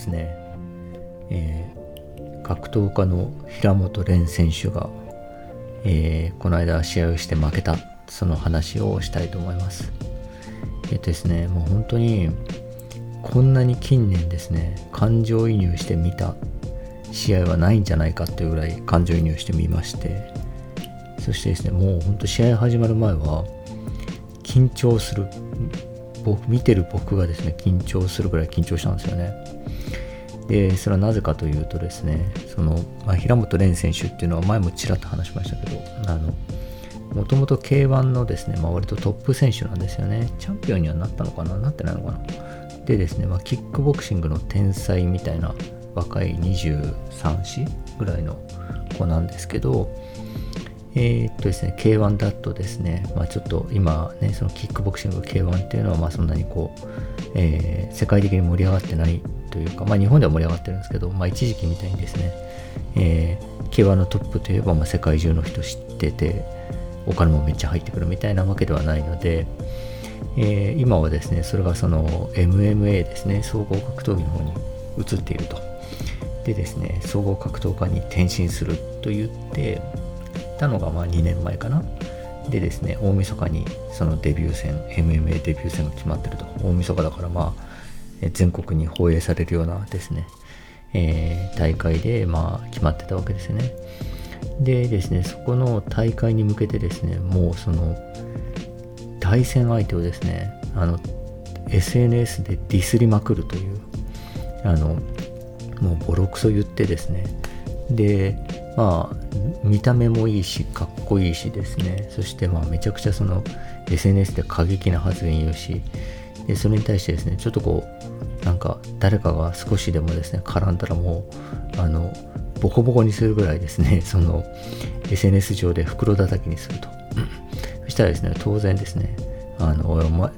ですね、えー格闘家の平本蓮選手が、えーこの間試合をして負けた、その話をしたいと思います。えっ、とですね、もう本当に、こんなに近年ですね、感情移入してみた試合はないんじゃないかっていうぐらい感情移入してみまして、そしてですね、もう本当試合始まる前は、緊張する僕見てる僕がですね緊張するぐらい緊張したんですよねでそれはなぜかというとですねその、まあ、平本蓮選手っていうのは前もちらっと話しましたけどあのもともと K1 のですね、まあ、割とトップ選手なんですよね。チャンピオンにはなったのかな？なってないのかな？でですね、まあ、キックボクシングの天才みたいな若い23歳ぐらいの子なんですけどえーっとですね、K1 だとですね、まあ、ちょっと今ね、そのキックボクシング K1 っていうのは、まあそんなにこう、えー世界的に盛り上がってないというか、まあ日本では盛り上がってるんですけど、まあ一時期みたいにですね、えー K1 のトップといえば、まあ世界中の人知ってて、お金もめっちゃ入ってくるみたいなわけではないので、えー今はですね、それがその MMA ですね、総合格闘技の方に移っていると。でですね、総合格闘家に転身すると言って、たのがまあ2年前かな。でですね、大晦日にそのデビュー戦、MMA デビュー戦が決まってると。大晦日だからまあ、全国に放映されるようなですね、えー大会でまあ決まってたわけですね。でですね、そこの大会に向けてですね、もうその対戦相手をですね、あの、SNS でディスりまくるという、あの、もうボロクソ言ってですね、で、まあ、見た目もいいし、かっこいいしですね、そしてまあめちゃくちゃその SNS で過激な発言言うし、でそれに対してですね、ちょっとこう、なんか誰かが少しでもですね、絡んだらもう、あの、ボコボコにするぐらいですね、その SNS 上で袋叩きにすると。そしたらですね、当然ですね、あの、お前、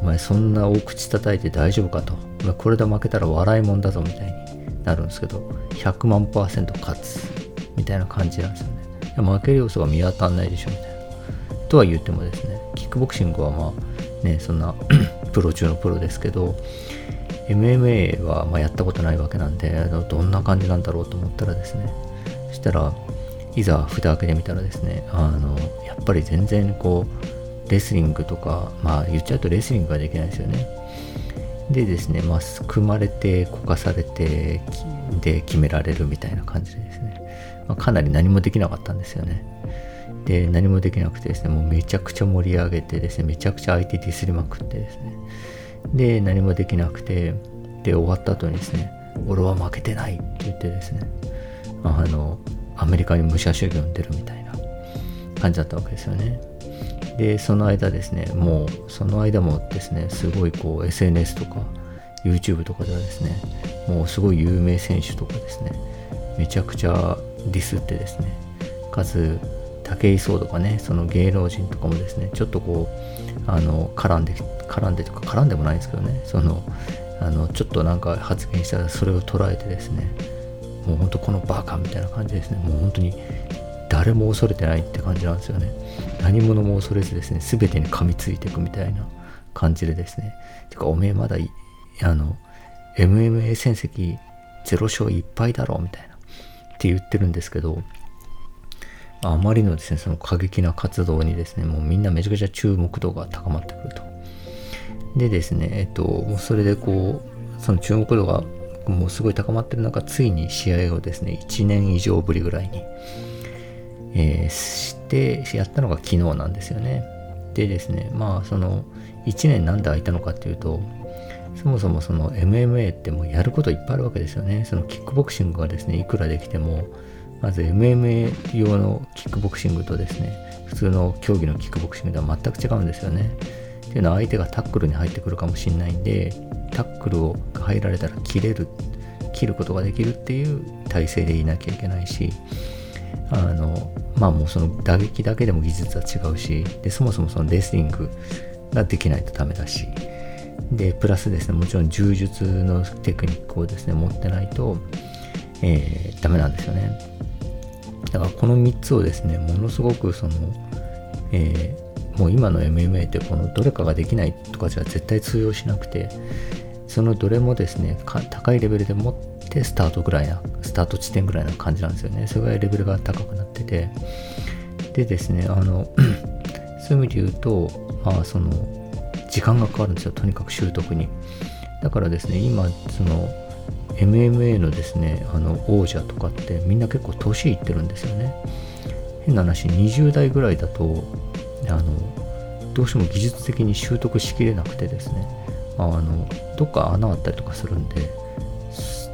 お前そんな大口叩いて大丈夫かと。これで負けたら笑いもんだぞみたいになるんですけど、100万パーセント勝つみたいな感じなんですよね。負ける要素が見当たんないでしょみたいな。とは言ってもですね、キックボクシングはまあね、そんな プロ中のプロですけど、MMA はまやったことないわけなんで、どんな感じなんだろうと思ったらですね、そしたらいざ蓋開けてみたらですね、あの、やっぱり全然こう、レスリングとか、まあ言っちゃうとレスリングができないですよね。でですね、まあ、組まれて、こかされて、で決められるみたいな感じでですね、まあ、かなり何もできなかったんですよね。で、何もできなくてですね、もうめちゃくちゃ盛り上げてですね、めちゃくちゃ相手ディスりまくってですね、で、何もできなくて、で、終わった後にですね、俺は負けてないって言ってですね、あの、アメリカに武者修行に出るみたいな感じだったわけですよね。で、その間ですね、もう、その間もですね、すごいこう、SNS とか、YouTube とかではですね、もうすごい有名選手とかですね、めちゃくちゃディスってですね、かつ、武井壮とかね、その芸能人とかもですね、ちょっとこう、あの、絡んで、絡んでとか、絡んでもないんですけどね、その、あの、ちょっとなんか発言したら、それを捉えてですね、もう本当このバカみたいな感じですね、もう本当に誰も恐れてないって感じなんですよね。何者も恐れずですね、全てに噛みついていくみたいな感じでですね。てか、おめえまだい、あの、MMA 戦績0勝1敗だろみたいな。って言ってるんですけど、あまりのですね、その過激な活動にですね、もうみんなめちゃくちゃ注目度が高まってくると。でですね、えっと、もうそれでこう、その注目度がもうすごい高まってる中、ついに試合をですね、1年以上ぶりぐらいに、えーして、やったのが昨日なんですよね。でですね、まあその、1年なんで空いたのかっていうと、そもそもその MMA ってもうやることいっぱいあるわけですよね。そのキックボクシングがですね、いくらできても、まず MMA 用のキックボクシングとですね、普通の競技のキックボクシングでは全く違うんですよね。っていうのは相手がタックルに入ってくるかもしれないんで、タックルを入られたら切れる、切ることができるっていう体勢でいなきゃいけないし、あの、まあもうその打撃だけでも技術は違うし、で、そもそもそのレスリングができないとダメだし、で、プラスですね、もちろん柔術のテクニックをですね、持ってないと、えーダメなんですよね。だからこの3つをですね、ものすごくその、えーもう今の MMA ってこのどれかができないとかじゃ絶対通用しなくてそのどれもですね高いレベルで持ってスタートぐらいなスタート地点ぐらいな感じなんですよね。それぐらいレベルが高くなってて。でですねあの そういう意味で言うとまあその時間がかかるんですよ。とにかく習得に。だからですね今その MMA のですねあの王者とかってみんな結構年いってるんですよね。変な話20代ぐらいだとあのどうしても技術的に習得しきれなくてですねあのどっか穴あったりとかするんで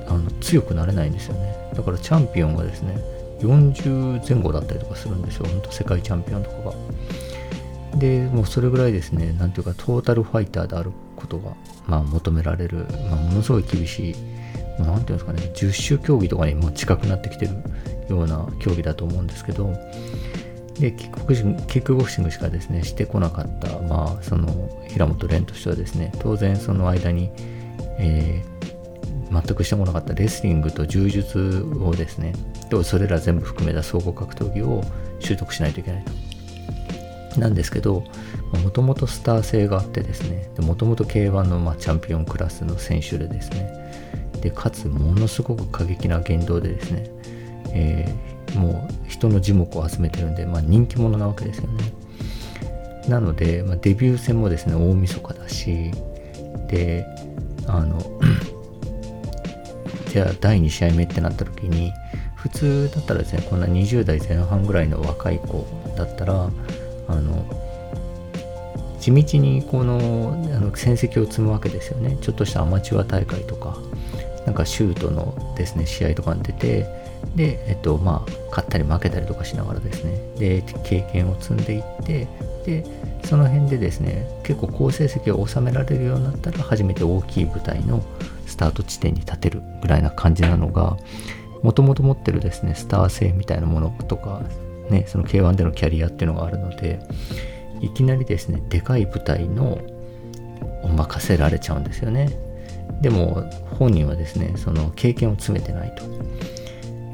あの強くなれないんですよね。だからチャンピオンがですね40前後だったりとかするんですよ。本当世界チャンピオンとかが。でもうそれぐらいですねなんていうかトータルファイターであることが、まあ、求められる、まあ、ものすごい厳しい何ていうんですかね十種競技とかにも近くなってきてるような競技だと思うんですけどでキックボクシングキックボクシングしかですねしてこなかった、まあ、その平本蓮としてはですね当然その間に、えー、全くしてこなかったレスリングと柔術をですねそれら全部含めた総合格闘技を習得しないといけないと。なんですけどもともとスター性があってですねもともと K1 の、まあ、チャンピオンクラスの選手でですねでかつものすごく過激な言動でですね、えー、もう人の耳目を集めてるんで、まあ、人気者なわけですよね。なので、まあ、デビュー戦もですね大晦日だしであの じゃあ第2試合目ってなった時に普通だったらですねこんな20代前半ぐらいの若い子だったらあの地道にこのあの戦績を積むわけですよね。ちょっとしたアマチュア大会とかなんかシュートのですね試合とかに出てでえっとまあ勝ったり負けたりとかしながらですね。で経験を積んでいってでその辺でですね結構好成績を収められるようになったら初めて大きい舞台のスタート地点に立てるぐらいな感じなのがもともと持ってるですねスター性みたいなものとかねその K1 でのキャリアっていうのがあるのでいきなりですねでかい舞台のを任せられちゃうんですよね。でも本人はですねその経験を詰めてないと。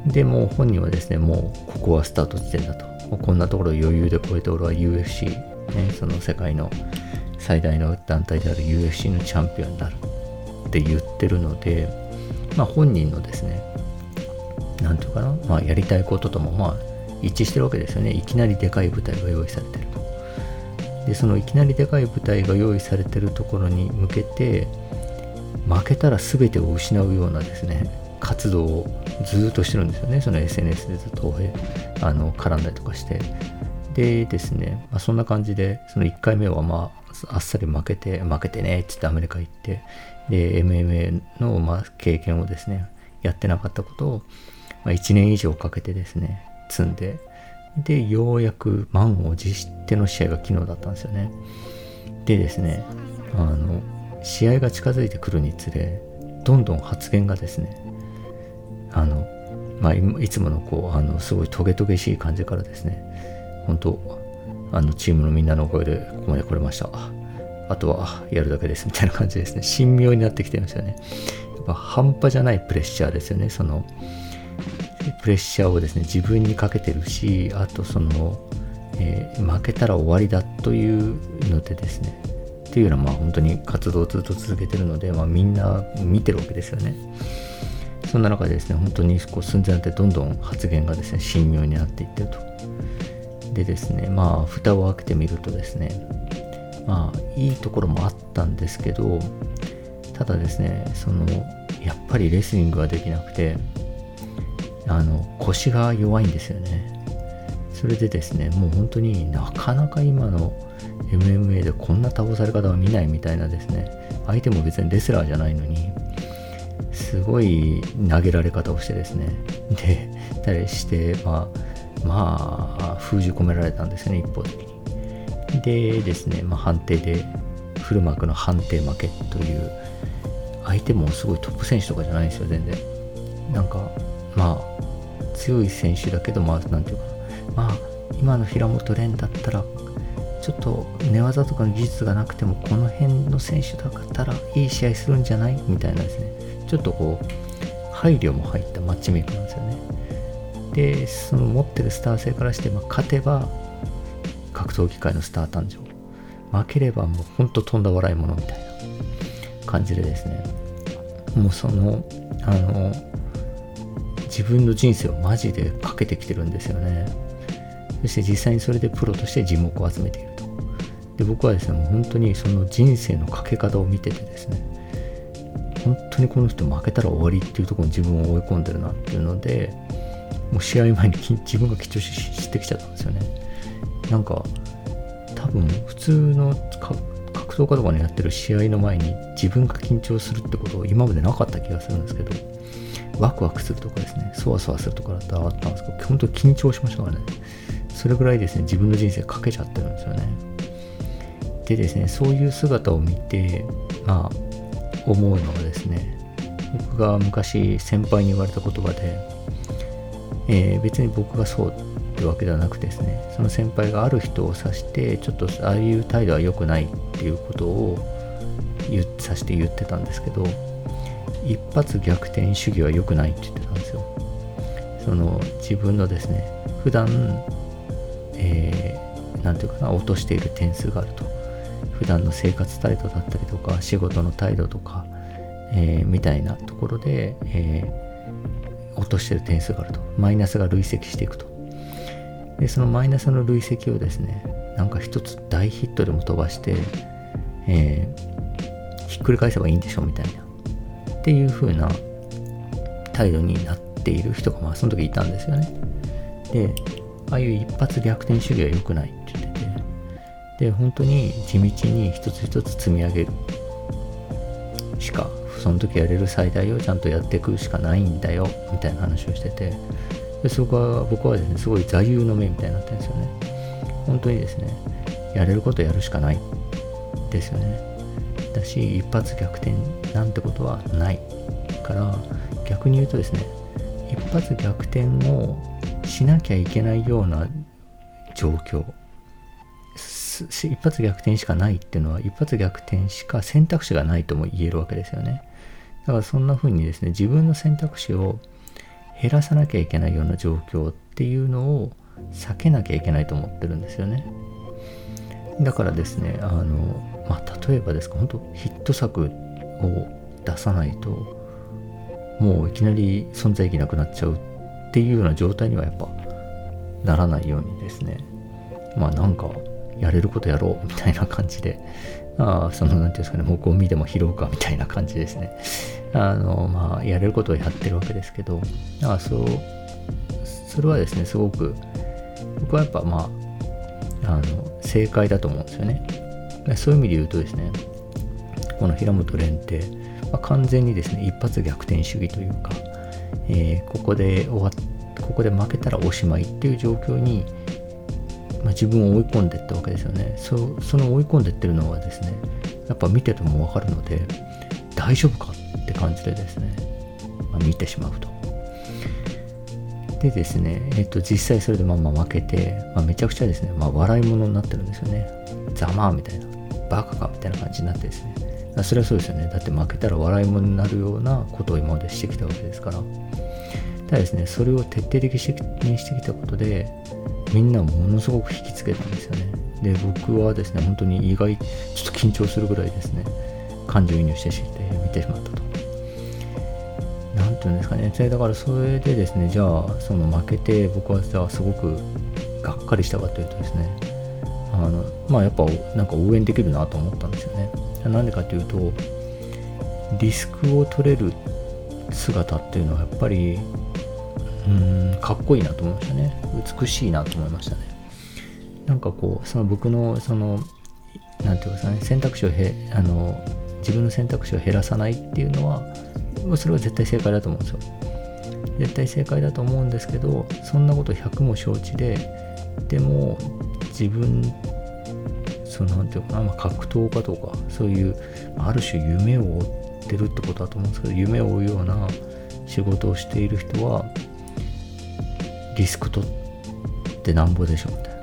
でも本人はですねもうここはスタート地点だと。こんなところ余裕で超えて俺は UFC、ね、その世界の最大の団体である UFC のチャンピオンになるって言ってるので、まあ、本人のですね何て言うかな、まあ、やりたいことともまあ一致してるわけですよね。いきなりでかい舞台が用意されてると。でそのいきなりでかい舞台が用意されてるところに向けて負けたら全てを失うようなですね活動をずっとしてるんですよね。その SNS でずっとあの絡んだりとかして。でですね、まあ、そんな感じでその1回目はまああっさり負けて負けてねって言ってアメリカ行ってで MMA のまあ経験をですねやってなかったことを、まあ、1年以上かけてですね積んででようやく満を持しての試合が昨日だったんですよね。でですねあの試合が近づいてくるにつれどんどん発言がですねあのまあいつものこうあのすごいトゲトゲしい感じからですね。本当あのチームのみんなのおかげでここまで来れました。あとはやるだけです。みたいな感じですね。神妙になってきてますよね。やっぱ半端じゃないプレッシャーですよね。そのプレッシャーをですね自分にかけてるしあとその、えー、負けたら終わりだというのでですね。っていうのはまあ本当に活動をずっと続けてるので、まあ、みんな見てるわけですよね。そんな中でですね、本当にこう寸前になってどんどん発言がですね、神妙になっていってると。でですね、まあ、蓋を開けてみるとですね、まあ、いいところもあったんですけど、ただですね、その、やっぱりレスリングができなくて、あの、腰が弱いんですよね。それでですね、もう本当になかなか今の MMA でこんな倒され方は見ないみたいなですね相手も別にレスラーじゃないのにすごい投げられ方をしてですね。でたりしてまあまあ封じ込められたんですね一方的に。でですね、まあ、判定でフルマークの判定負けという相手もすごいトップ選手とかじゃないんですよ全然。なんかまあ強い選手だけどまあなんていうかまあ今の平本蓮だったらちょっと寝技とかの技術がなくてもこの辺の選手だったらいい試合するんじゃない？みたいなですね。ちょっとこう配慮も入ったマッチメイクなんですよね。でその持ってるスター性からして、まあ、勝てば格闘技界のスター誕生。負ければもうほんととんだ笑い物みたいな感じでですね。もうそのあの自分の人生をマジでかけてきてるんですよね。そして実際にそれでプロとして人目を集めていると。で僕はですねもう本当にその人生のかけ方を見ててですね。にこの人負けたら終わりっていうところに自分を追い込んでるなっていうのでもう試合前に自分が緊張してきちゃったんですよね。なんか多分普通の格闘家とかにやってる試合の前に自分が緊張するってことを今までなかった気がするんですけどワクワクするとかですねそわそわするとかだったらあったんですけど本当緊張しましたからね。それぐらいですね自分の人生かけちゃってるんですよね。でですねそういう姿を見てまあ思うのはですね僕が昔先輩に言われた言葉で、えー、別に僕がそうってわけではなくてですねその先輩がある人を指してちょっとああいう態度は良くないっていうことを言さして言ってたんですけど一発逆転主義は良くないって言ってたんですよ。その自分のですね普段えー、て言うかな落としている点数があると。普段の生活態度だったりとか仕事の態度とか、えー、みたいなところで、えー、落としてる点数があると。マイナスが累積していくと。でそのマイナスの累積をですねなんか一つ大ヒットでも飛ばして、えー、ひっくり返せばいいんでしょみたいな。っていう風な態度になっている人がまあその時いたんですよね。でああいう一発逆転主義は良くない。で本当に地道に一つ一つ積み上げる。しかその時やれる最大をちゃんとやっていくしかないんだよみたいな話をしてて。でそこは僕はですねすごい座右の銘みたいになってるんですよね。本当にですねやれることやるしかない。ですよね。だし一発逆転なんてことはない。から逆に言うとですね一発逆転をしなきゃいけないような状況。一発逆転しかないっていうのは一発逆転しか選択肢がないとも言えるわけですよね。だからそんな風にですね自分の選択肢を減らさなきゃいけないような状況っていうのを避けなきゃいけないと思ってるんですよね。だからですねあの、まあ、例えばですか本当ヒット作を出さないともういきなり存在意義なくなっちゃうっていうような状態にはやっぱならないようにですね。まあなんかやれることやろうみたいな感じで、あその、なんていうんですかね、もうゴミでも拾うかみたいな感じですね。あの、まあ、やれることをやってるわけですけど、あそう、それはですね、すごく、僕はやっぱまあ、あの、正解だと思うんですよね。そういう意味で言うとですね、この平本蓮って、まあ、完全にですね、一発逆転主義というか、えー、ここで終わっここで負けたらおしまいっていう状況にまあ、自分を追い込んでったわけですよね。そその追い込んでいってるのはですねやっぱ見ててもわかるので大丈夫かって感じでですね、まあ、見てしまうと。でですね、えっと、実際それでまあまあ負けて、まあ、めちゃくちゃですね、まあ、笑い物になってるんですよね。ざまあみたいな。バカかみたいな感じになってですね。それはそうですよね。だって負けたら笑い物になるようなことを今までしてきたわけですから。ただですねそれを徹底的にしてきたことでみんなものすごく引きつけたんですよね。で僕はですね本当に意外ちょっと緊張するぐらいですね。感情移入してして見てしまったと。何て言うんですかね。だからそれでですねじゃあその負けて僕はじゃあすごくがっかりしたかというとですねあのまあやっぱなんか応援できるなと思ったんですよね。なんでかというとリスクを取れる姿っていうのはやっぱりうんかっこいいなと思いましたね。美しいなと思いましたね。なんかこうその僕のその何て言うんですかね選択肢をへあの自分の選択肢を減らさないっていうのはそれは絶対正解だと思うんですよ。絶対正解だと思うんですけどそんなこと100も承知ででも自分その何て言うかな、ま、格闘家とかそういうある種夢を追ってるってことだと思うんですけど夢を追うような仕事をしている人はリスク取ってなんぼでしょみたい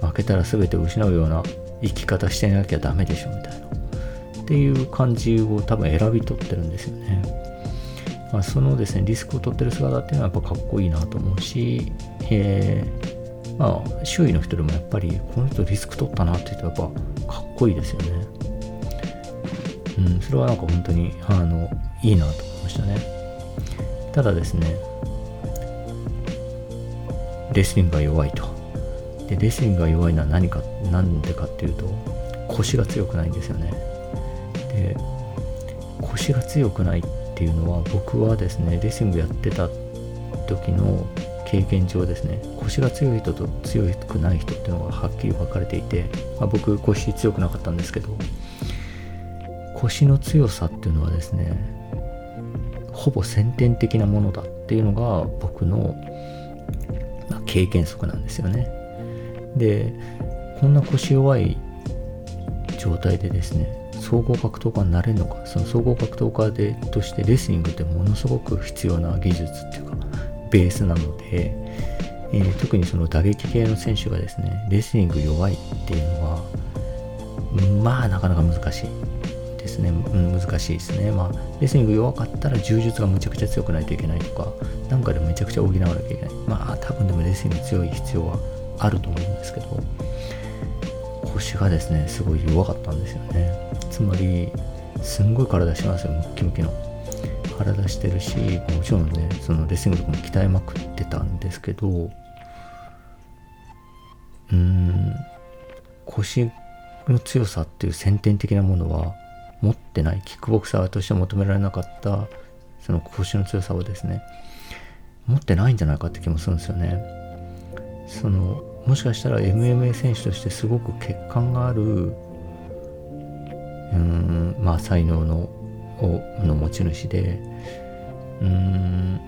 な。負けたら全てを失うような生き方してなきゃダメでしょみたいな。っていう感じを多分選び取ってるんですよね、まあ、そのですねリスクを取ってる姿っていうのはやっぱかっこいいなと思うし、え。ー、まあ周囲の人でもやっぱりこの人リスク取ったなって言うとやっぱかっこいいですよね。うんそれはなんか本当にあのいいなと思いましたね。ただですねレスリングが弱いと。でレスリングが弱いのは何か何でかっていうと腰が強くないんですよね。で腰が強くないっていうのは僕はですねレスリングやってた時の経験上ですね腰が強い人と強くない人っていうのがはっきり分かれていて、まあ、僕腰強くなかったんですけど腰の強さっていうのはですねほぼ先天的なものだっていうのが僕の、経験則なんですよね。でこんな腰弱い状態でですね総合格闘家になれるのかその総合格闘家でとしてレスリングってものすごく必要な技術っていうかベースなので、えー、特にその打撃系の選手がですねレスリング弱いっていうのはまあなかなか難しい。ですね、うん、難しいですね。まあレスリング弱かったら柔術がむちゃくちゃ強くないといけないとかなんかでめちゃくちゃ補わなきゃいけない。まあ多分でもレスリング強い必要はあると思うんですけど腰がですねすごい弱かったんですよね。つまりすんごい体しますよムッキムキの。体してるしもちろんねそのレスリングとかも鍛えまくってたんですけどうーん腰の強さっていう先天的なものは持ってないキックボクサーとして求められなかったその腰の強さをですね持ってないんじゃないかって気もするんですよね。そのもしかしたら MMA 選手としてすごく欠陥があるうんまあ才能のの持ち主でうん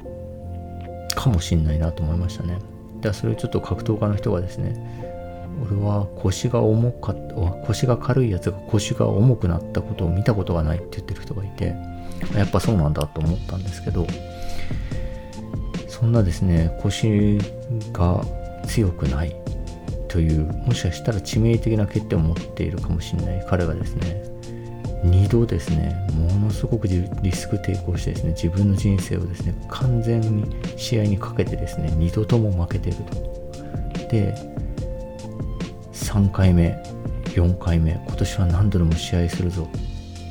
かもしんないなと思いましたね。だからそれをちょっと格闘家の人がですね俺は腰が重かった腰が軽いやつが腰が重くなったことを見たことがないって言ってる人がいてやっぱそうなんだと思ったんですけどそんなですね腰が強くないというもしかしたら致命的な欠点を持っているかもしれない彼がですね2度ですねものすごくリスク抵抗してですね自分の人生をですね完全に試合にかけてですね2度とも負けていると。で3回目4回目今年は何度でも試合するぞ。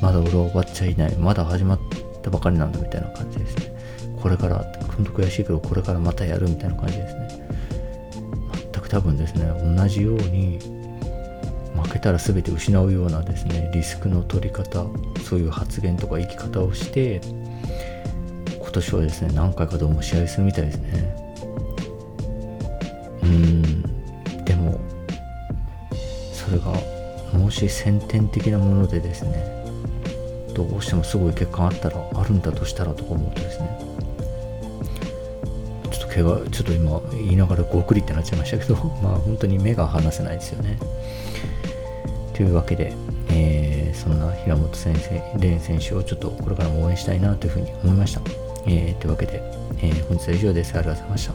まだ俺は終わっちゃいない。まだ始まったばかりなんだみたいな感じですね。これから本当悔しいけどこれからまたやるみたいな感じですね。全く多分ですね同じように負けたら全て失うようなですねリスクの取り方そういう発言とか生き方をして今年はですね何回かどうも試合するみたいですね。うん。がもし先天的なものでですねどうしてもすごい欠陥あったらあるんだとしたらとか思うとですねちょっと怪我ちょっと今言いながらごくりってなっちゃいましたけど まあ本当に目が離せないですよねというわけで、えー、そんな平本先生、蓮選手をちょっとこれからも応援したいなというふうに思いました。えー、というわけで、えー、本日は以上です。ありがとうございました。